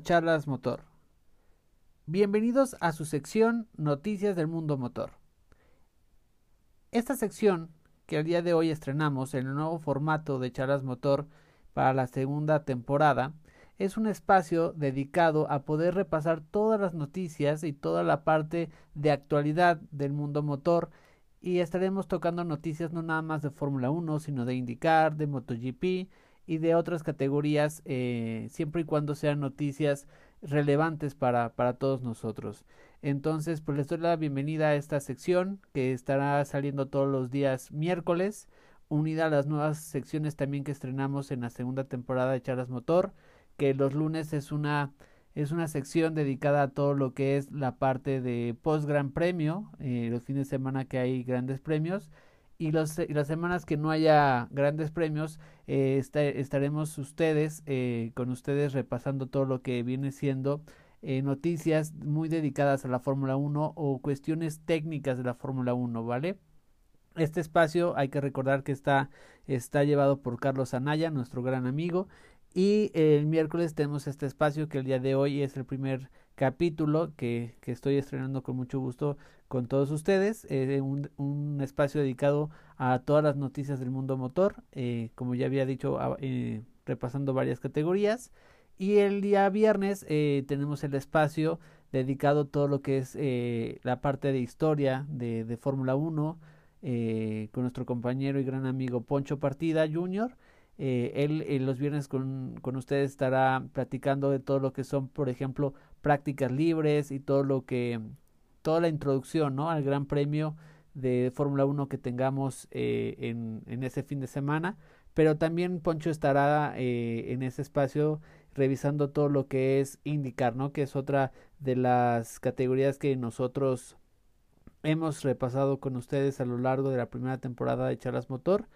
Charlas Motor. Bienvenidos a su sección Noticias del Mundo Motor. Esta sección que el día de hoy estrenamos en el nuevo formato de Charlas Motor para la segunda temporada es un espacio dedicado a poder repasar todas las noticias y toda la parte de actualidad del mundo motor y estaremos tocando noticias no nada más de Fórmula 1 sino de IndyCar, de MotoGP y de otras categorías eh, siempre y cuando sean noticias relevantes para, para todos nosotros. Entonces, pues les doy la bienvenida a esta sección que estará saliendo todos los días miércoles, unida a las nuevas secciones también que estrenamos en la segunda temporada de Charlas Motor, que los lunes es una es una sección dedicada a todo lo que es la parte de post gran premio, eh, los fines de semana que hay grandes premios y, las semanas que no haya grandes premios, eh, estaremos ustedes, eh, con ustedes repasando todo lo que viene siendo eh, noticias muy dedicadas a la Fórmula 1 o cuestiones técnicas de la Fórmula 1, ¿vale? Este espacio hay que recordar que está, está llevado por Carlos Anaya, nuestro gran amigo, y el miércoles tenemos este espacio que el día de hoy es el primer capítulo que, que estoy estrenando con mucho gusto con todos ustedes. Eh, un, un, espacio dedicado a todas las noticias del mundo motor, eh, como ya había dicho, eh, repasando varias categorías. Y el día viernes eh, tenemos el espacio dedicado a todo lo que es la parte de historia de, de Fórmula 1 eh, con nuestro compañero y gran amigo Poncho Partida Jr. Él los viernes con, con, ustedes estará platicando de todo lo que son, por ejemplo, prácticas libres y todo lo que, toda la introducción ¿no? al Gran Premio de Fórmula 1 que tengamos eh, en, en, ese fin de semana. Pero también Poncho estará eh, en ese espacio revisando todo lo que es indicar, ¿no? Que es otra de las categorías que nosotros hemos repasado con ustedes a lo largo de la primera temporada de Charlas Motor.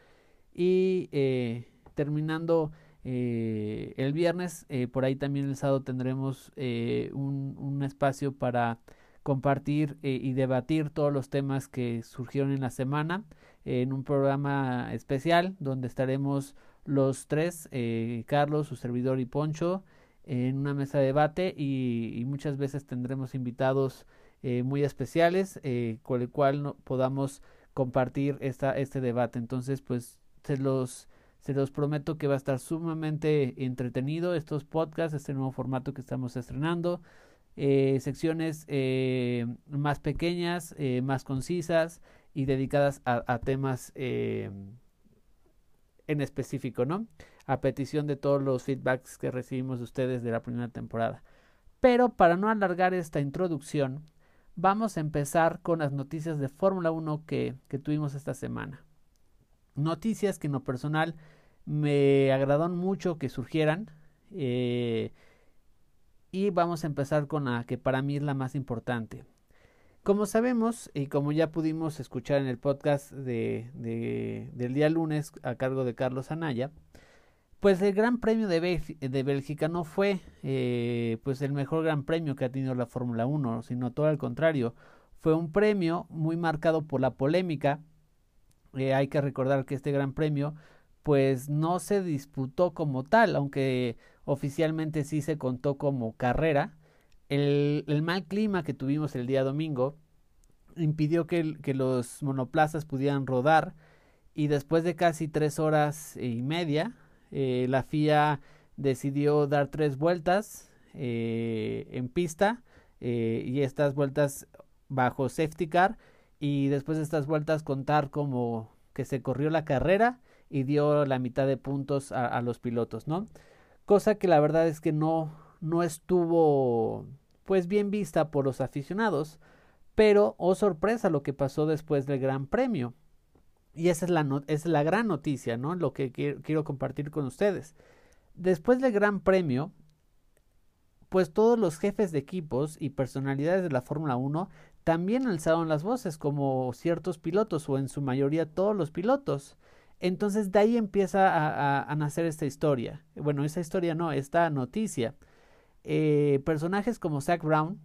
Y eh, terminando eh, el viernes, eh, por ahí también el sábado tendremos eh, un, espacio para compartir eh, y debatir todos los temas que surgieron en la semana en un programa especial donde estaremos los tres, eh, Carlos, su servidor y Poncho, en una mesa de debate y, muchas veces tendremos invitados muy especiales con el cual no, podamos compartir esta, este debate. Entonces, pues se los se los prometo que va a estar sumamente entretenido estos podcasts, este nuevo formato que estamos estrenando. Eh, secciones eh, más pequeñas, eh, más concisas y dedicadas a, temas en específico, ¿no? A petición de todos los feedbacks que recibimos de ustedes de la primera temporada. Pero para no alargar esta introducción, vamos a empezar con las noticias de Fórmula 1 que, que tuvimos esta semana. Noticias que en lo personal me agradaron mucho que surgieran. Eh, y vamos a empezar con la que para mí es la más importante. Como sabemos y como ya pudimos escuchar en el podcast de, de, del día lunes a cargo de Carlos Anaya, pues el Gran Premio de, Bélgica, de Bélgica no fue eh, pues el mejor Gran Premio que ha tenido la Fórmula 1, sino todo al contrario, fue un premio muy marcado por la polémica. Eh, hay que recordar que este Gran Premio pues no se disputó como tal, aunque oficialmente sí se contó como carrera. El, mal clima que tuvimos el día domingo impidió que, los monoplazas pudieran rodar y después de casi tres horas y media, eh, la FIA decidió dar tres vueltas eh, en pista y estas vueltas bajo safety car y después de estas vueltas contar como que se corrió la carrera y dio la mitad de puntos a, los pilotos, ¿no? Cosa que la verdad es que no, no estuvo pues bien vista por los aficionados, pero oh sorpresa lo que pasó después del Gran Premio. Y esa es la, no es la gran noticia, ¿no? Lo que quiero, quiero compartir con ustedes. Después del Gran Premio, pues todos los jefes de equipos y personalidades de la Fórmula 1 también alzaron las voces, como ciertos pilotos, o en su mayoría todos los pilotos. Entonces de ahí empieza a, a, nacer esta historia. Bueno, esa historia no, esta noticia. Eh, personajes como Zach Brown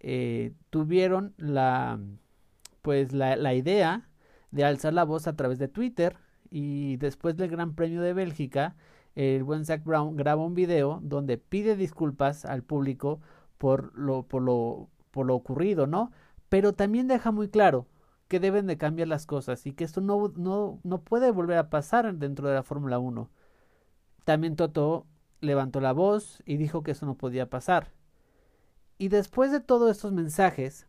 eh, tuvieron la, pues la, la, idea de alzar la voz a través de Twitter y después del Gran Premio de Bélgica el buen Zach Brown graba un video donde pide disculpas al público por lo, por lo, por lo ocurrido, ¿no? Pero también deja muy claro que deben de cambiar las cosas y que esto no, no, no puede volver a pasar dentro de la Fórmula 1. También Toto levantó la voz y dijo que eso no podía pasar. Y después de todos estos mensajes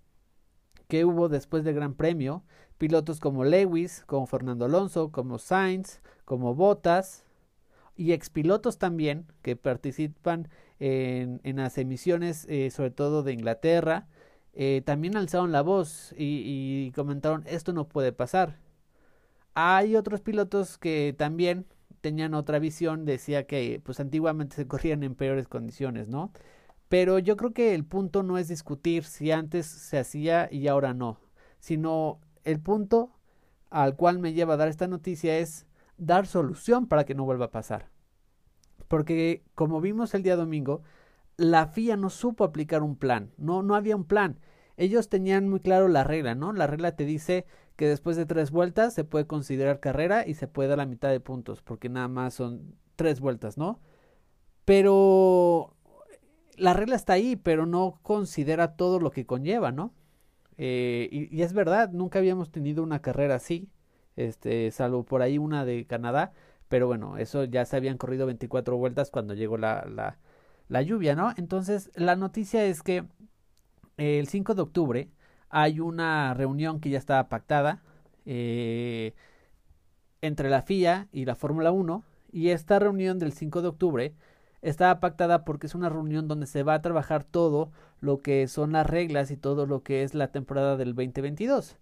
que hubo después del Gran Premio, pilotos como Lewis, como Fernando Alonso, como Sainz, como Bottas y expilotos también que participan en, en las emisiones, eh, sobre todo de Inglaterra, eh, también alzaron la voz y, y comentaron esto no puede pasar. Hay otros pilotos que también tenían otra visión, decía que pues antiguamente se corrían en peores condiciones, ¿no? Pero yo creo que el punto no es discutir si antes se hacía y ahora no, sino el punto al cual me lleva a dar esta noticia es dar solución para que no vuelva a pasar. Porque como vimos el día domingo, la FIA no supo aplicar un plan, no, no había un plan. Ellos tenían muy claro la regla, ¿no? La regla te dice que después de tres vueltas se puede considerar carrera y se puede dar la mitad de puntos, porque nada más son tres vueltas, ¿no? Pero la regla está ahí, pero no considera todo lo que conlleva, ¿no? Eh, y, es verdad, nunca habíamos tenido una carrera así, este, salvo por ahí una de Canadá, pero bueno, eso ya se habían corrido 24 vueltas cuando llegó la, la lluvia, ¿no? Entonces, la noticia es que el 5 de octubre hay una reunión que ya estaba pactada eh, entre la FIA y la Fórmula 1 y esta reunión del 5 de octubre estaba pactada porque es una reunión donde se va a trabajar todo lo que son las reglas y todo lo que es la temporada del 2022.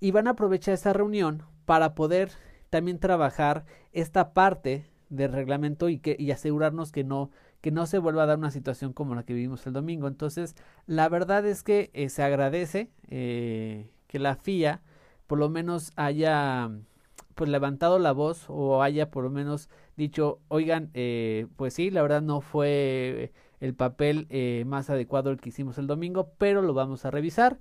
Y van a aprovechar esa reunión para poder también trabajar esta parte del reglamento y, que, y asegurarnos que no que no se vuelva a dar una situación como la que vivimos el domingo. Entonces, la verdad es que eh, se agradece eh, que la FIA por lo menos haya pues levantado la voz o haya por lo menos dicho, oigan, eh, pues sí, la verdad no fue el papel más adecuado el que hicimos el domingo, pero lo vamos a revisar.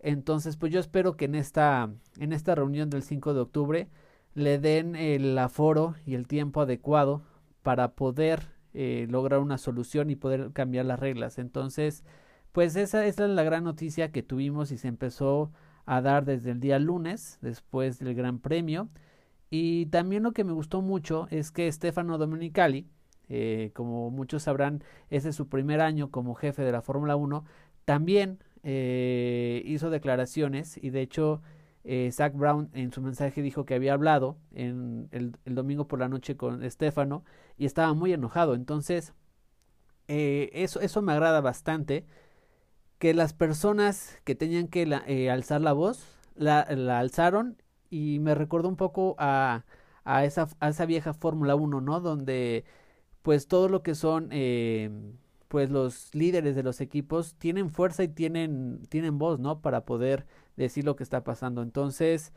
Entonces, pues yo espero que en esta, en esta reunión del 5 de octubre le den el aforo y el tiempo adecuado para poder eh, lograr una solución y poder cambiar las reglas. Entonces, pues esa, esa, es la gran noticia que tuvimos y se empezó a dar desde el día lunes, después del Gran Premio. Y también lo que me gustó mucho es que Stefano Domenicali, eh, como muchos sabrán, ese es su primer año como jefe de la Fórmula 1, también eh, hizo declaraciones y de hecho eh, Zach Brown en su mensaje dijo que había hablado el, domingo por la noche con Estefano y estaba muy enojado. Entonces, eh, eso, eso me agrada bastante. Que las personas que tenían que eh, alzar la voz, la, alzaron y me recordó un poco a, esa, a esa vieja Fórmula 1, ¿no? Donde pues todo lo que son pues los líderes de los equipos tienen fuerza y tienen, tienen voz, ¿no? Para poder decir lo que está pasando. Entonces,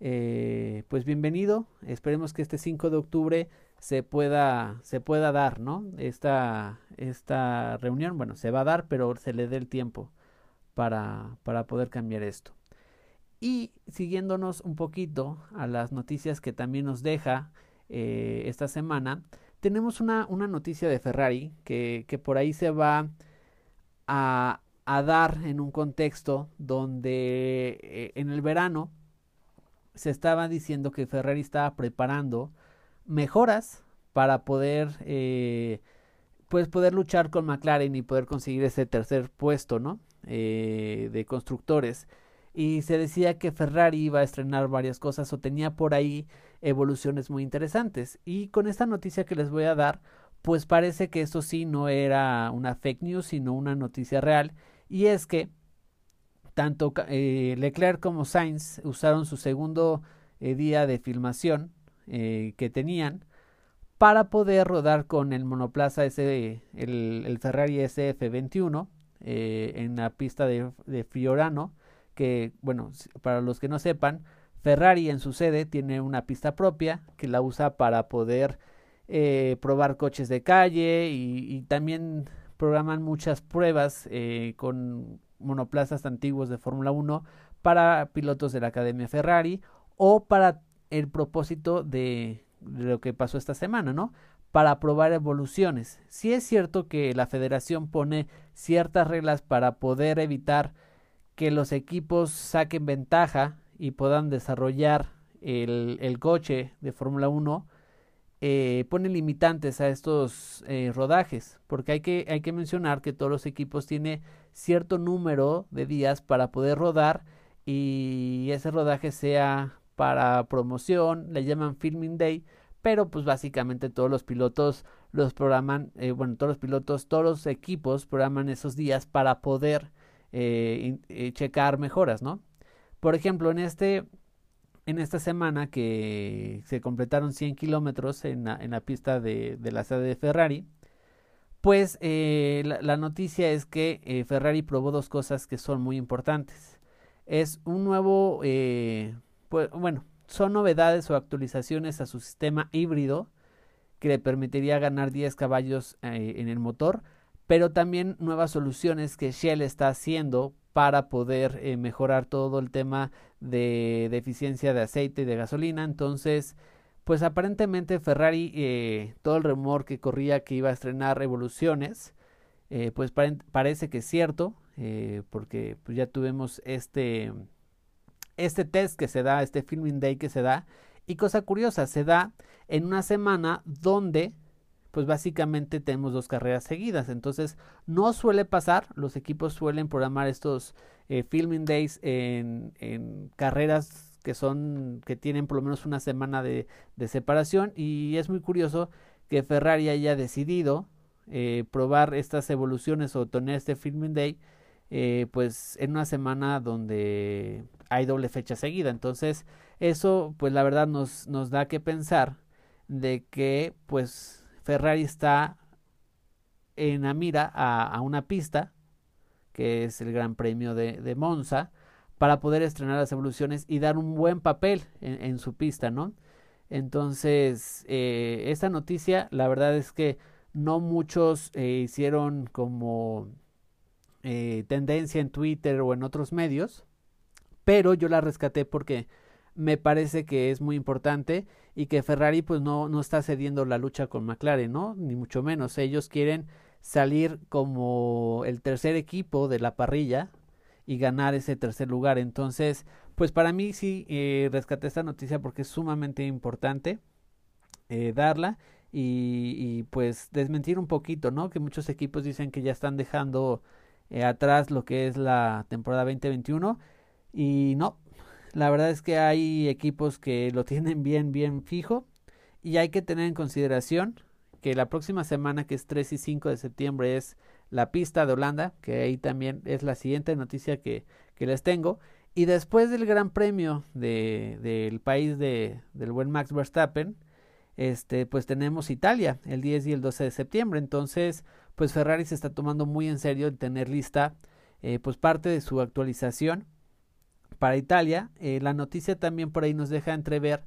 eh, pues bienvenido. Esperemos que este 5 de octubre se pueda, se pueda dar, ¿no? Esta, esta reunión, bueno, se va a dar, pero se le dé el tiempo para, para poder cambiar esto. Y siguiéndonos un poquito a las noticias que también nos deja eh, esta semana, tenemos una, una noticia de Ferrari que, que por ahí se va a, a dar en un contexto donde eh, en el verano se estaba diciendo que Ferrari estaba preparando mejoras para poder eh, pues poder luchar con McLaren y poder conseguir ese tercer puesto no eh, de constructores. Y se decía que Ferrari iba a estrenar varias cosas o tenía por ahí evoluciones muy interesantes. Y con esta noticia que les voy a dar pues parece que esto sí no era una fake news sino una noticia real y es que tanto eh, Leclerc como Sainz usaron su segundo eh, día de filmación eh, que tenían para poder rodar con el monoplaza ese, el, Ferrari SF21 en la pista de, Fiorano, que bueno, para los que no sepan, Ferrari en su sede tiene una pista propia que la usa para poder probar coches de calle y también programan muchas pruebas eh, con monoplazas antiguos de Fórmula 1 para pilotos de la Academia Ferrari o para el propósito de, lo que pasó esta semana, ¿no? para probar evoluciones. Si es cierto que la federación pone ciertas reglas para poder evitar que los equipos saquen ventaja y puedan desarrollar el, el coche de Fórmula 1, eh, pone limitantes a estos eh, rodajes, porque hay que, hay que mencionar que todos los equipos tienen cierto número de días para poder rodar y ese rodaje sea para promoción, le llaman Filming Day, pero pues básicamente todos los pilotos los programan, eh, bueno, todos los pilotos, todos los equipos programan esos días para poder checar mejoras, ¿no? Por ejemplo, en este en esta semana que se completaron 100 kilómetros en la, pista de, la sede de Ferrari, pues eh, la, la, noticia es que eh, Ferrari probó dos cosas que son muy importantes. Es un nuevo, eh, pues, bueno, son novedades o actualizaciones a su sistema híbrido que le permitiría ganar 10 caballos en el motor, pero también nuevas soluciones que Shell está haciendo para poder eh, mejorar todo el tema de, de, eficiencia de aceite y de gasolina. Entonces, pues aparentemente Ferrari, eh, todo el rumor que corría que iba a estrenar Revoluciones, eh, pues pare parece que es cierto, porque pues ya tuvimos este, este test que se da, este filming day que se da. Y cosa curiosa, se da en una semana donde pues básicamente tenemos dos carreras seguidas. Entonces, no suele pasar, los equipos suelen programar estos eh, filming days en, carreras que son, que tienen por lo menos una semana de, de separación. Y es muy curioso que Ferrari haya decidido eh, probar estas evoluciones o tener este filming day, eh, pues en una semana donde hay doble fecha seguida. Entonces, eso, pues la verdad nos, nos da que pensar de que, pues, Ferrari está en la mira a, una pista, que es el Gran Premio de, Monza, para poder estrenar las evoluciones y dar un buen papel en, en su pista, ¿no? Entonces, eh, esta noticia, la verdad es que no muchos eh, hicieron como eh, tendencia en Twitter o en otros medios, pero yo la rescaté porque me parece que es muy importante y que Ferrari pues no, no está cediendo la lucha con McLaren, ¿no? Ni mucho menos. Ellos quieren salir como el tercer equipo de la parrilla y ganar ese tercer lugar. Entonces, pues para mí sí eh, rescaté esta noticia porque es sumamente importante eh, darla y, pues desmentir un poquito, ¿no? Que muchos equipos dicen que ya están dejando eh, atrás lo que es la temporada 2021 y no, la verdad es que hay equipos que lo tienen bien, bien fijo y hay que tener en consideración que la próxima semana, que es 3 y 5 de septiembre, es la pista de Holanda, que ahí también es la siguiente noticia que, que les tengo. Y después del Gran Premio de, del país de, del buen Max Verstappen, este, pues tenemos Italia el 10 y el 12 de septiembre. Entonces, pues Ferrari se está tomando muy en serio el tener lista eh, pues parte de su actualización para Italia. Eh, la noticia también por ahí nos deja entrever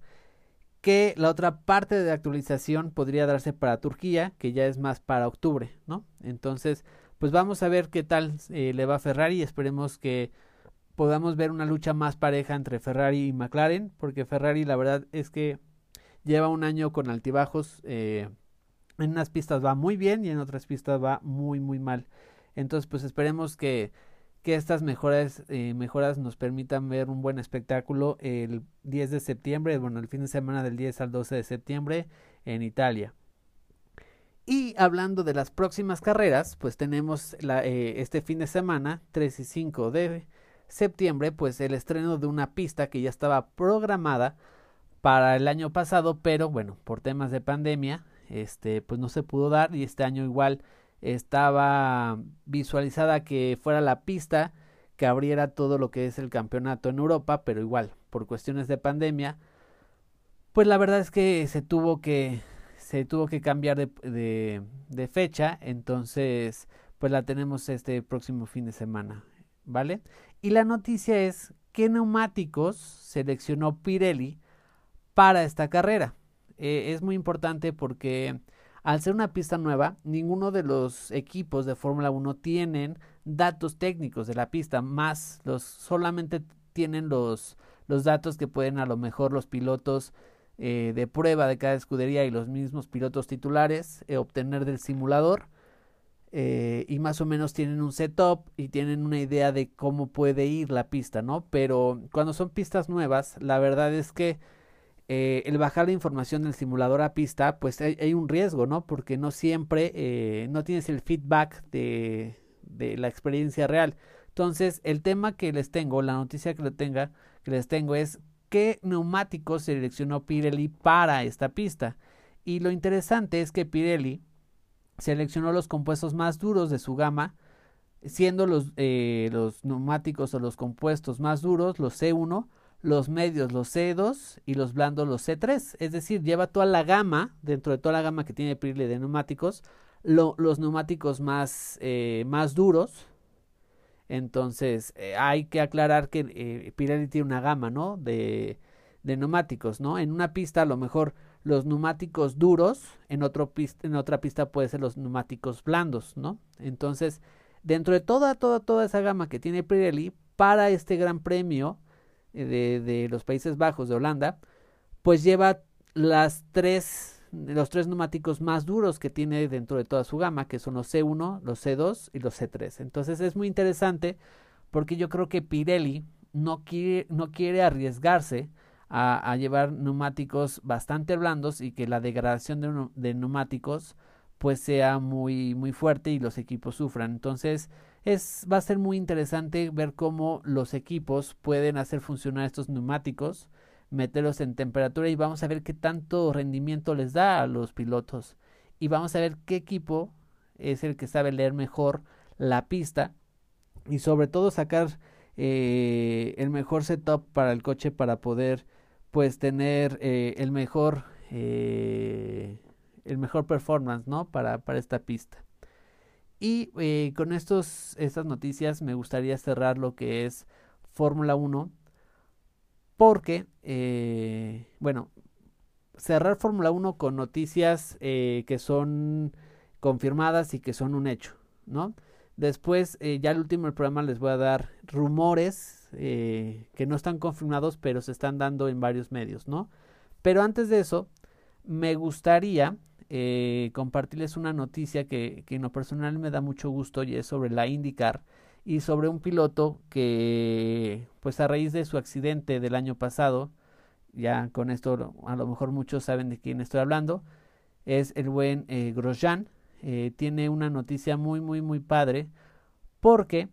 que la otra parte de actualización podría darse para Turquía, que ya es más para octubre, ¿no? Entonces, pues vamos a ver qué tal eh, le va a Ferrari. Esperemos que podamos ver una lucha más pareja entre Ferrari y McLaren, porque Ferrari la verdad es que lleva un año con altibajos. Eh, en unas pistas va muy bien y en otras pistas va muy, muy mal. Entonces, pues esperemos que que estas mejoras, eh, mejoras nos permitan ver un buen espectáculo el 10 de septiembre, bueno, el fin de semana del 10 al 12 de septiembre en Italia. Y hablando de las próximas carreras, pues tenemos eh, este fin de semana, 3 y 5 de septiembre, pues el estreno de una pista que ya estaba programada para el año pasado, pero bueno, por temas de pandemia, este, pues no se pudo dar y este año igual estaba visualizada que fuera la pista que abriera todo lo que es el campeonato en Europa, pero igual, por cuestiones de pandemia, pues la verdad es que se tuvo que se tuvo que cambiar de, de, fecha, entonces pues la tenemos este próximo fin de semana, ¿vale? Y la noticia es qué neumáticos seleccionó Pirelli para esta carrera. Eh, es muy importante porque al ser una pista nueva, ninguno de los equipos de Fórmula 1 tienen datos técnicos de la pista, más los solamente tienen los, los datos que pueden a lo mejor los pilotos eh, de prueba de cada escudería y los mismos pilotos titulares eh, obtener del simulador eh, y más o menos tienen un setup y tienen una idea de cómo puede ir la pista, ¿no? Pero cuando son pistas nuevas, la verdad es que eh, el bajar la información del simulador a pista, pues hay, un riesgo, ¿no? Porque no siempre, eh, no tienes el feedback de, de, la experiencia real. Entonces, el tema que les tengo, la noticia que, tenga, que les tengo es qué neumáticos seleccionó Pirelli para esta pista. Y lo interesante es que Pirelli seleccionó los compuestos más duros de su gama, siendo los, eh, los neumáticos o los compuestos más duros los C1, los medios los C2 y los blandos los C3. Es decir, lleva toda la gama, dentro de toda la gama que tiene Pirelli de neumáticos, los neumáticos más, eh, más duros. Entonces, eh, hay que aclarar que Pirelli tiene una gama, ¿no? De, de neumáticos, ¿no? En una pista a lo mejor los neumáticos duros, en, otro en otra pista puede ser los neumáticos blandos, ¿no? Entonces, dentro de toda, toda, toda esa gama que tiene Pirelli, para este gran premio eh, de, de los Países Bajos de Holanda, pues lleva tres, los tres neumáticos más duros que tiene dentro de toda su gama, que son los C1, los C2 y los C3. Entonces es muy interesante porque yo creo que Pirelli no quiere, no quiere arriesgarse a, llevar neumáticos bastante blandos y que la degradación de, neumáticos pues sea muy muy fuerte y los equipos sufran. Entonces es va a ser muy interesante ver cómo los equipos pueden hacer funcionar estos neumáticos, meterlos en temperatura y vamos a ver qué tanto rendimiento les da a los pilotos. Y vamos a ver qué equipo es el que sabe leer mejor la pista y sobre todo sacar eh, el mejor setup para el coche para poder pues tener eh, el mejor eh, el mejor performance no para, para esta pista y eh, con estos estas noticias me gustaría cerrar lo que es Fórmula 1 porque bueno cerrar Fórmula 1 con noticias que son confirmadas y que son un hecho no después ya el último del programa les voy a dar rumores eh, que no están confirmados, pero se están dando en varios medios, ¿no? Pero antes de eso, me gustaría eh, compartirles una noticia que, que, en lo personal me da mucho gusto y es sobre la IndyCar y sobre un piloto que, pues a raíz de su accidente del año pasado, ya con esto a lo mejor muchos saben de quién estoy hablando, es el buen eh, Grosjean. Eh, tiene una noticia muy, muy, muy padre porque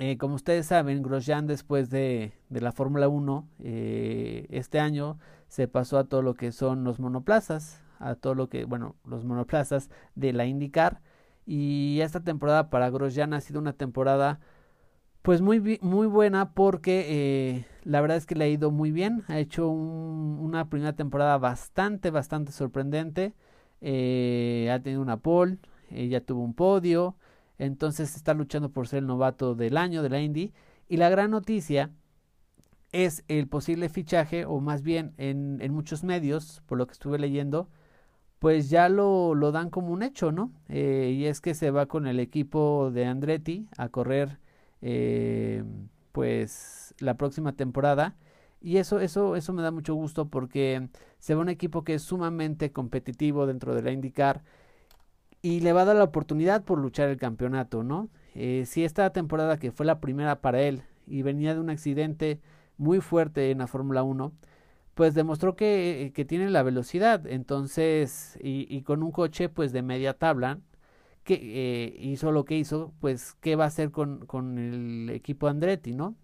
eh, como ustedes saben, Grosjean después de, de la Fórmula 1, eh, este año se pasó a todo lo que son los monoplazas, a todo lo que, bueno, los monoplazas de la IndyCar. Y esta temporada para Grosjean ha sido una temporada pues muy, muy buena porque eh, la verdad es que le ha ido muy bien. Ha hecho una primera temporada bastante, bastante sorprendente. ha tenido una pole, ya tuvo un podio. Entonces está luchando por ser el novato del año de la Indy. Y la gran noticia es el posible fichaje, o más bien en, en muchos medios, por lo que estuve leyendo, pues ya lo, lo dan como un hecho, ¿no? Eh, y es que se va con el equipo de Andretti a correr eh, pues la próxima temporada. Y eso, eso, eso me da mucho gusto porque se va un equipo que es sumamente competitivo dentro de la IndyCar y le va a dar la oportunidad por luchar el campeonato, ¿no? Eh, si esta temporada que fue la primera para él y venía de un accidente muy fuerte en la Fórmula 1, pues demostró que, que, tiene la velocidad, entonces, y, y, con un coche pues de media tabla, que eh, hizo lo que hizo, pues, ¿qué va a hacer con, con el equipo Andretti, no?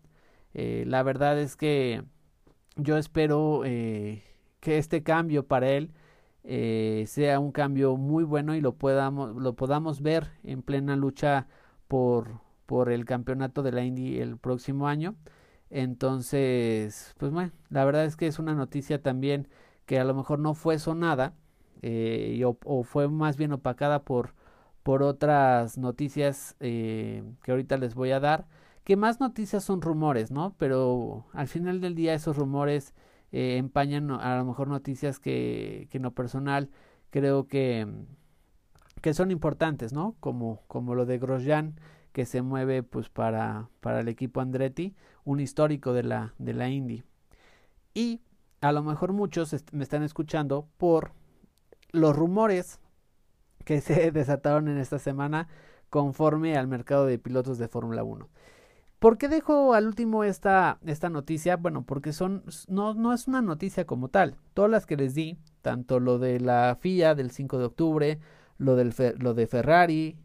Eh, la verdad es que yo espero eh, que este cambio para él eh, sea un cambio muy bueno y lo podamos, lo podamos ver en plena lucha por, por el campeonato de la Indy el próximo año. Entonces, pues bueno, la verdad es que es una noticia también que a lo mejor no fue sonada eh, o, fue más bien opacada por, por otras noticias eh, que ahorita les voy a dar. Que más noticias son rumores, ¿no? Pero al final del día esos rumores eh, empañan a lo mejor noticias que, que en lo personal creo que, que son importantes, ¿no? Como, como lo de Grosjean que se mueve pues para, para el equipo Andretti, un histórico de la, de la Indy. Y a lo mejor muchos me están escuchando por los rumores que se desataron en esta semana conforme al mercado de pilotos de Fórmula 1. ¿Por qué dejo al último esta, esta noticia? Bueno, porque son, no, no es una noticia como tal. Todas las que les di, tanto lo de la FIA del 5 de octubre, lo, del, lo de Ferrari,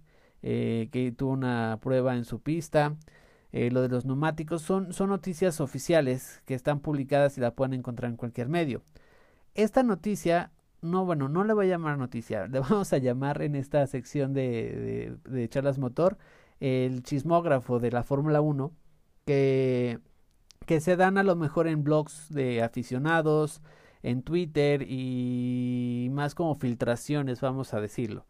eh, que tuvo una prueba en su pista, eh, lo de los neumáticos, son, son noticias oficiales que están publicadas y la pueden encontrar en cualquier medio. Esta noticia, no, bueno, no le voy a llamar noticia, le vamos a llamar en esta sección de, de, de charlas motor el chismógrafo de la Fórmula 1, que, que se dan a lo mejor en blogs de aficionados, en Twitter y más como filtraciones, vamos a decirlo.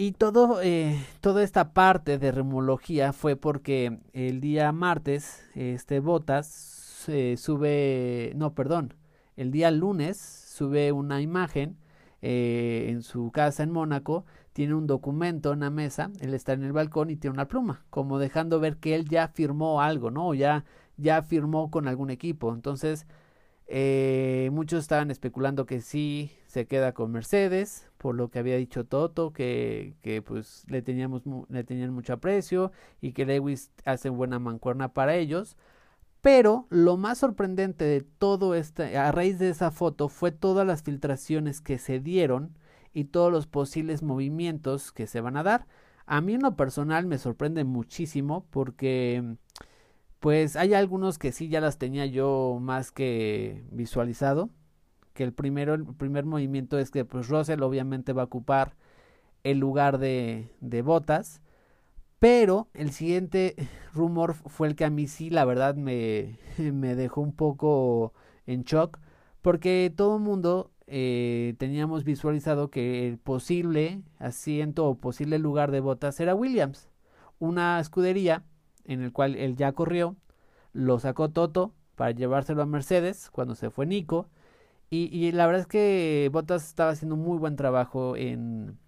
Y todo, eh, toda esta parte de remología fue porque el día martes, este Botas eh, sube, no, perdón, el día lunes sube una imagen eh, en su casa en Mónaco, tiene un documento en la mesa, él está en el balcón y tiene una pluma, como dejando ver que él ya firmó algo, ¿no? ya, ya firmó con algún equipo. Entonces, eh, muchos estaban especulando que sí se queda con Mercedes, por lo que había dicho Toto, que, que pues le, teníamos, le tenían mucho aprecio y que Lewis hace buena mancuerna para ellos. Pero lo más sorprendente de todo este, a raíz de esa foto, fue todas las filtraciones que se dieron y todos los posibles movimientos que se van a dar. A mí en lo personal me sorprende muchísimo porque pues hay algunos que sí ya las tenía yo más que visualizado. Que el primero, el primer movimiento es que pues Russell obviamente va a ocupar el lugar de, de Botas. Pero el siguiente rumor fue el que a mí sí, la verdad, me, me dejó un poco en shock. Porque todo el mundo eh, teníamos visualizado que el posible asiento o posible lugar de Botas era Williams. Una escudería en el cual él ya corrió, lo sacó Toto para llevárselo a Mercedes cuando se fue Nico. Y, la verdad es que Bottas estaba haciendo muy buen trabajo en,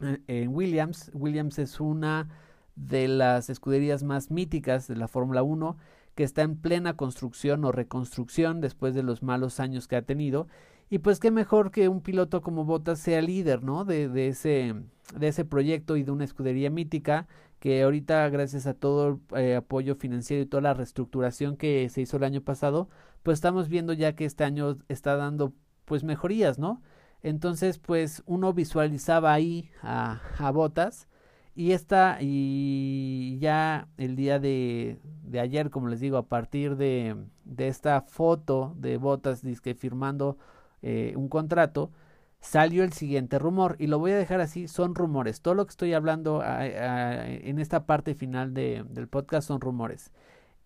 en Williams. Williams es una de las escuderías más míticas de la Fórmula 1 que está en plena construcción o reconstrucción después de los malos años que ha tenido. Y pues qué mejor que un piloto como Bottas sea líder, ¿no? De, de, ese, de ese proyecto y de una escudería mítica que ahorita gracias a todo el eh, apoyo financiero y toda la reestructuración que se hizo el año pasado, pues estamos viendo ya que este año está dando pues mejorías, ¿no? Entonces pues uno visualizaba ahí a, Botas y esta y ya el día de, de ayer, como les digo, a partir de, de esta foto de Botas disque firmando eh, un contrato, salió el siguiente rumor y lo voy a dejar así, son rumores. Todo lo que estoy hablando en esta parte final de, del podcast son rumores.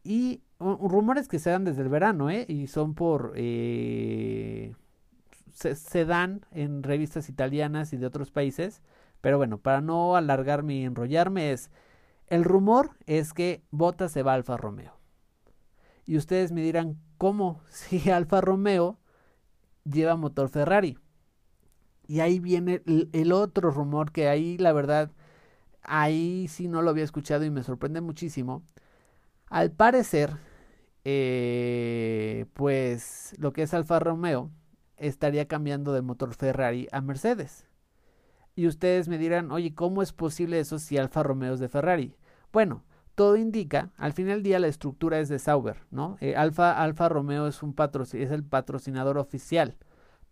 Y rumores que se dan desde el verano, ¿eh? Y son por... Eh, se, dan en revistas italianas y de otros países. Pero bueno, para no alargarme y enrollarme es... El rumor es que Bota se va a Alfa Romeo. Y ustedes me dirán, ¿cómo? Si Alfa Romeo lleva motor Ferrari. Y ahí viene el, otro rumor que ahí la verdad, ahí sí no lo había escuchado y me sorprende muchísimo. Al parecer, eh, pues lo que es Alfa Romeo estaría cambiando de motor Ferrari a Mercedes. Y ustedes me dirán, oye, ¿cómo es posible eso si Alfa Romeo es de Ferrari? Bueno, todo indica, al final del día la estructura es de Sauber, ¿no? Eh, Alfa, Alfa Romeo es un es el patrocinador oficial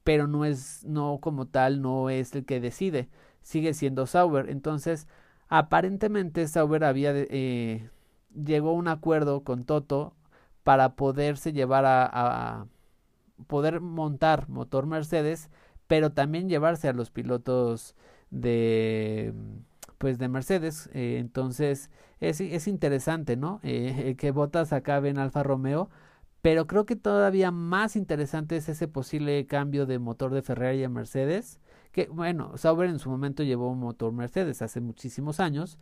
pero no es, no como tal, no es el que decide, sigue siendo Sauber. Entonces, aparentemente Sauber había, eh, llegó a un acuerdo con Toto para poderse llevar a, poder montar motor Mercedes, pero también llevarse a los pilotos de pues de Mercedes. Eh, entonces es, es, interesante, ¿no? Eh, que Botas acabe en Alfa Romeo pero creo que todavía más interesante es ese posible cambio de motor de Ferrari a Mercedes. Que bueno, Sauber en su momento llevó un motor Mercedes hace muchísimos años.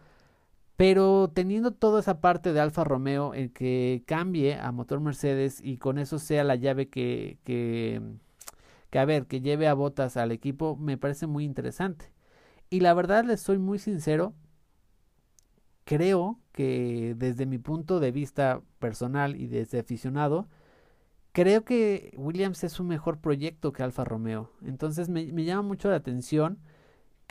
Pero teniendo toda esa parte de Alfa Romeo en que cambie a motor Mercedes y con eso sea la llave que, que, a ver, que lleve a botas al equipo, me parece muy interesante. Y la verdad les soy muy sincero, creo que desde mi punto de vista personal y desde aficionado, creo que Williams es un mejor proyecto que Alfa Romeo. Entonces me, me llama mucho la atención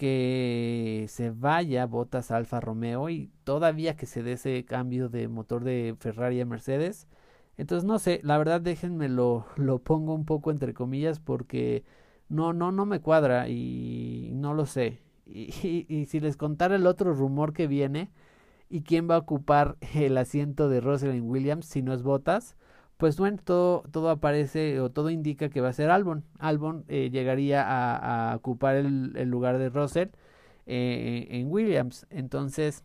que se vaya Botas Alfa Romeo y todavía que se dé ese cambio de motor de Ferrari a Mercedes. Entonces no sé, la verdad déjenme lo, lo pongo un poco entre comillas porque no, no, no me cuadra y no lo sé. Y, y, si les contara el otro rumor que viene y quién va a ocupar el asiento de en Williams si no es Botas, pues bueno, todo, todo aparece o todo indica que va a ser Albon. Albon eh, llegaría a, ocupar el, lugar de Russell eh, en Williams. Entonces,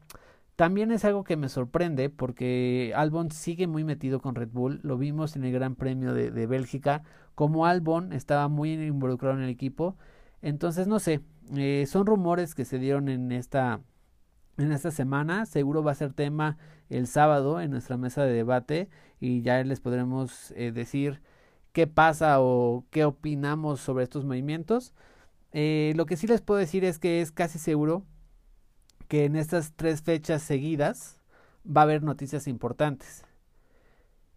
también es algo que me sorprende porque Albon sigue muy metido con Red Bull. Lo vimos en el Gran Premio de, Bélgica, como Albon estaba muy involucrado en el equipo. Entonces, no sé, eh, son rumores que se dieron en esta, en esta semana. Seguro va a ser tema el sábado en nuestra mesa de debate y ya les podremos eh, decir qué pasa o qué opinamos sobre estos movimientos. Eh, lo que sí les puedo decir es que es casi seguro que en estas tres fechas seguidas va a haber noticias importantes.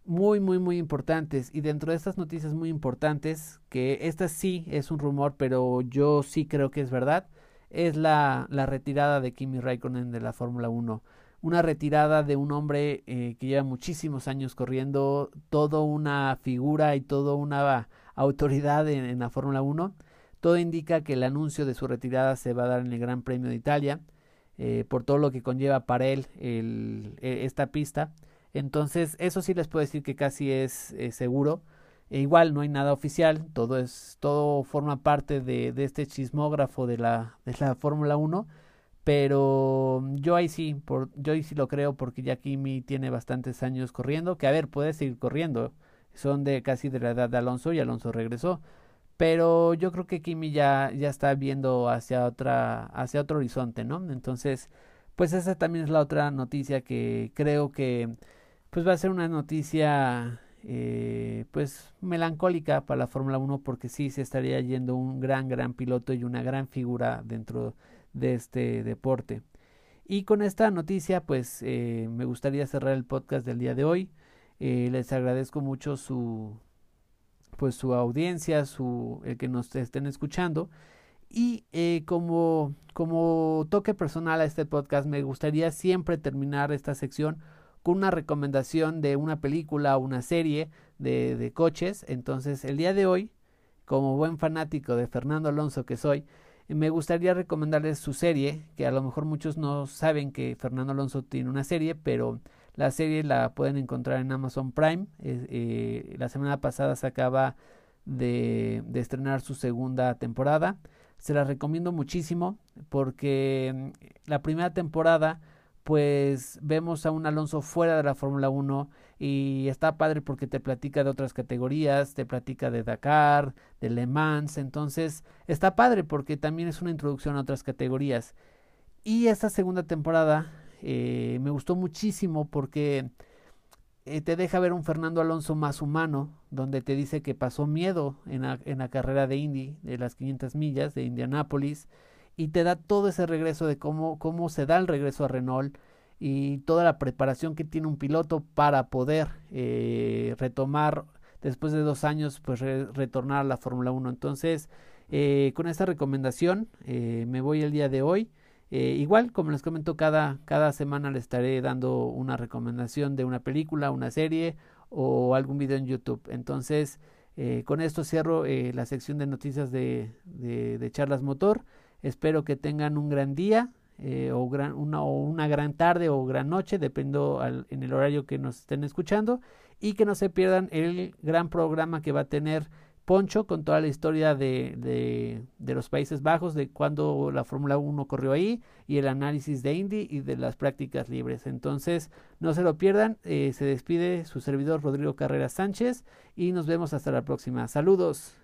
Muy, muy, muy importantes. Y dentro de estas noticias muy importantes, que esta sí es un rumor, pero yo sí creo que es verdad, es la, la retirada de Kimi Raikkonen de la Fórmula 1 una retirada de un hombre eh, que lleva muchísimos años corriendo, toda una figura y toda una autoridad en, la Fórmula 1. Todo indica que el anuncio de su retirada se va a dar en el Gran Premio de Italia, eh, por todo lo que conlleva para él el, e, esta pista. Entonces, eso sí les puedo decir que casi es seguro. E igual no hay nada oficial, todo es, todo forma parte de, de este chismógrafo de la, de la Fórmula 1 pero yo ahí sí, por, yo ahí sí lo creo porque ya Kimi tiene bastantes años corriendo, que a ver, puede seguir corriendo. Son de casi de la edad de Alonso y Alonso regresó. Pero yo creo que Kimi ya, ya está viendo hacia otra, hacia otro horizonte, ¿no? Entonces, pues esa también es la otra noticia que creo que pues va a ser una noticia eh, pues melancólica para la Fórmula 1 porque sí se estaría yendo un gran, gran piloto y una gran figura dentro de este deporte. Y con esta noticia, pues eh, me gustaría cerrar el podcast del día de hoy. Eh, les agradezco mucho su pues su audiencia, su el que nos estén escuchando. Y como, como toque personal a este podcast, me gustaría siempre terminar esta sección con una recomendación de una película o una serie de, de coches. Entonces, el día de hoy, como buen fanático de Fernando Alonso que soy, me gustaría recomendarles su serie, que a lo mejor muchos no saben que Fernando Alonso tiene una serie, pero la serie la pueden encontrar en Amazon Prime. Eh, la semana pasada se acaba de, de, estrenar su segunda temporada. Se la recomiendo muchísimo porque mm, la primera temporada pues vemos a un Alonso fuera de la Fórmula 1 y está padre porque te platica de otras categorías, te platica de Dakar, de Le Mans, entonces está padre porque también es una introducción a otras categorías. Y esta segunda temporada eh, me gustó muchísimo porque eh, te deja ver un Fernando Alonso más humano, donde te dice que pasó miedo en la, en la carrera de Indy, de las 500 millas de Indianápolis, y te da todo ese regreso de cómo, cómo se da el regreso a Renault y toda la preparación que tiene un piloto para poder eh, retomar después de dos años pues retornar a la Fórmula 1 entonces eh, con esta recomendación eh, me voy el día de hoy. Igual como les comento cada, cada semana les estaré dando una recomendación de una película una serie o algún video en YouTube. Entonces con esto cierro la sección de noticias de, de charlas motor Espero que tengan un gran día eh, o, gran, una, o una gran tarde o gran noche, dependo en el horario que nos estén escuchando, y que no se pierdan el gran programa que va a tener Poncho con toda la historia de los Países Bajos, de cuando la Fórmula 1 corrió ahí, y el análisis de Indy y de las prácticas libres. Entonces, no se lo pierdan, eh, se despide su servidor Rodrigo Carrera Sánchez y nos vemos hasta la próxima. Saludos.